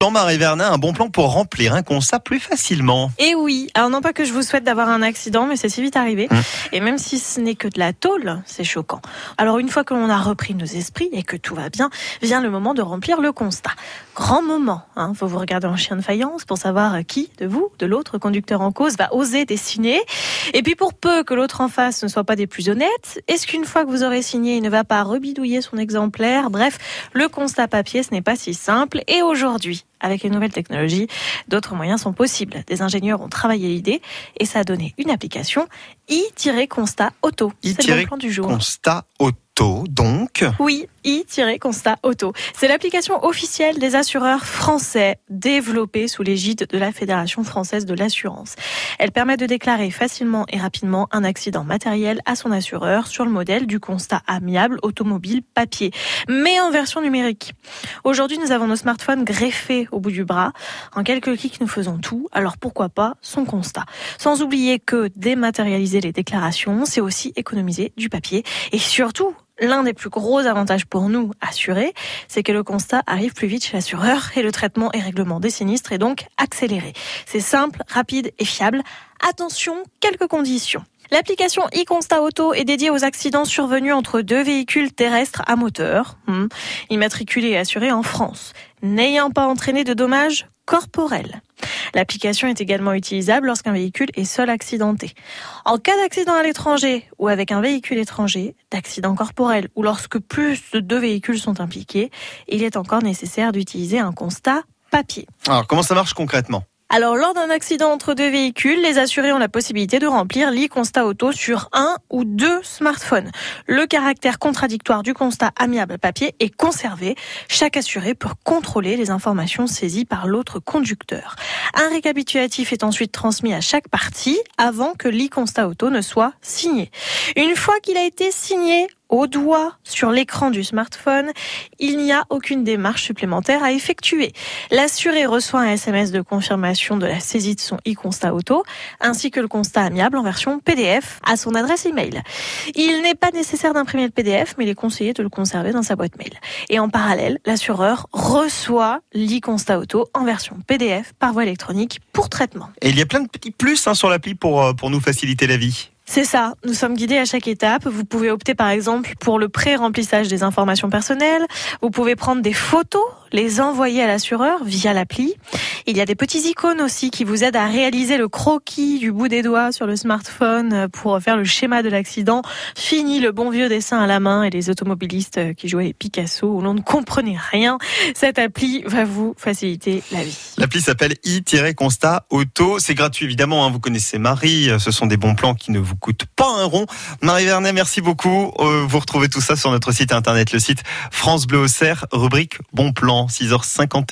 Jean-Marie Vernin, un bon plan pour remplir un constat plus facilement. Et oui, alors non pas que je vous souhaite d'avoir un accident, mais c'est si vite arrivé. Mmh. Et même si ce n'est que de la tôle, c'est choquant. Alors une fois que l'on a repris nos esprits et que tout va bien, vient le moment de remplir le constat. Grand moment, hein, faut vous regarder en chien de faïence pour savoir qui de vous, de l'autre conducteur en cause, va oser dessiner. Et puis pour peu que l'autre en face ne soit pas des plus honnêtes, est-ce qu'une fois que vous aurez signé, il ne va pas rebidouiller son exemplaire? Bref, le constat papier, ce n'est pas si simple. Et aujourd'hui, avec les nouvelles technologies, d'autres moyens sont possibles. Des ingénieurs ont travaillé l'idée et ça a donné une application i-constat auto. C'est le bon plan du jour. Constat auto, donc. Oui, i-constat auto. C'est l'application officielle des assureurs français développée sous l'égide de la Fédération française de l'assurance. Elle permet de déclarer facilement et rapidement un accident matériel à son assureur sur le modèle du constat amiable automobile papier, mais en version numérique. Aujourd'hui, nous avons nos smartphones greffés au bout du bras. En quelques clics, nous faisons tout. Alors pourquoi pas son constat? Sans oublier que dématérialiser les déclarations, c'est aussi économiser du papier et surtout L'un des plus gros avantages pour nous assurés, c'est que le constat arrive plus vite chez l'assureur et le traitement et règlement des sinistres est donc accéléré. C'est simple, rapide et fiable. Attention, quelques conditions. L'application e-constat auto est dédiée aux accidents survenus entre deux véhicules terrestres à moteur, hmm, immatriculés et assurés en France, n'ayant pas entraîné de dommages corporels. L'application est également utilisable lorsqu'un véhicule est seul accidenté. En cas d'accident à l'étranger ou avec un véhicule étranger, d'accident corporel ou lorsque plus de deux véhicules sont impliqués, il est encore nécessaire d'utiliser un constat papier. Alors, comment ça marche concrètement? Alors, lors d'un accident entre deux véhicules, les assurés ont la possibilité de remplir l'e-constat auto sur un ou deux smartphones. Le caractère contradictoire du constat amiable papier est conservé. Chaque assuré peut contrôler les informations saisies par l'autre conducteur. Un récapitulatif est ensuite transmis à chaque partie avant que l'e-constat auto ne soit signé. Une fois qu'il a été signé, au doigt sur l'écran du smartphone, il n'y a aucune démarche supplémentaire à effectuer. L'assuré reçoit un SMS de confirmation de la saisie de son e-constat auto, ainsi que le constat amiable en version PDF à son adresse email. Il n'est pas nécessaire d'imprimer le PDF, mais il est conseillé de le conserver dans sa boîte mail. Et en parallèle, l'assureur reçoit l'e-constat auto en version PDF par voie électronique pour traitement. Et il y a plein de petits plus hein, sur l'appli pour, euh, pour nous faciliter la vie. C'est ça, nous sommes guidés à chaque étape. Vous pouvez opter par exemple pour le pré-remplissage des informations personnelles. Vous pouvez prendre des photos, les envoyer à l'assureur via l'appli. Il y a des petits icônes aussi qui vous aident à réaliser le croquis du bout des doigts sur le smartphone pour faire le schéma de l'accident. Fini le bon vieux dessin à la main et les automobilistes qui jouaient Picasso où l'on ne comprenait rien. Cette appli va vous faciliter la vie. L'appli s'appelle i-constat auto. C'est gratuit évidemment. Hein. Vous connaissez Marie. Ce sont des bons plans qui ne vous coûtent pas un rond. Marie Vernet, merci beaucoup. Euh, vous retrouvez tout ça sur notre site internet, le site France Bleu rubrique bon plan, 6h51.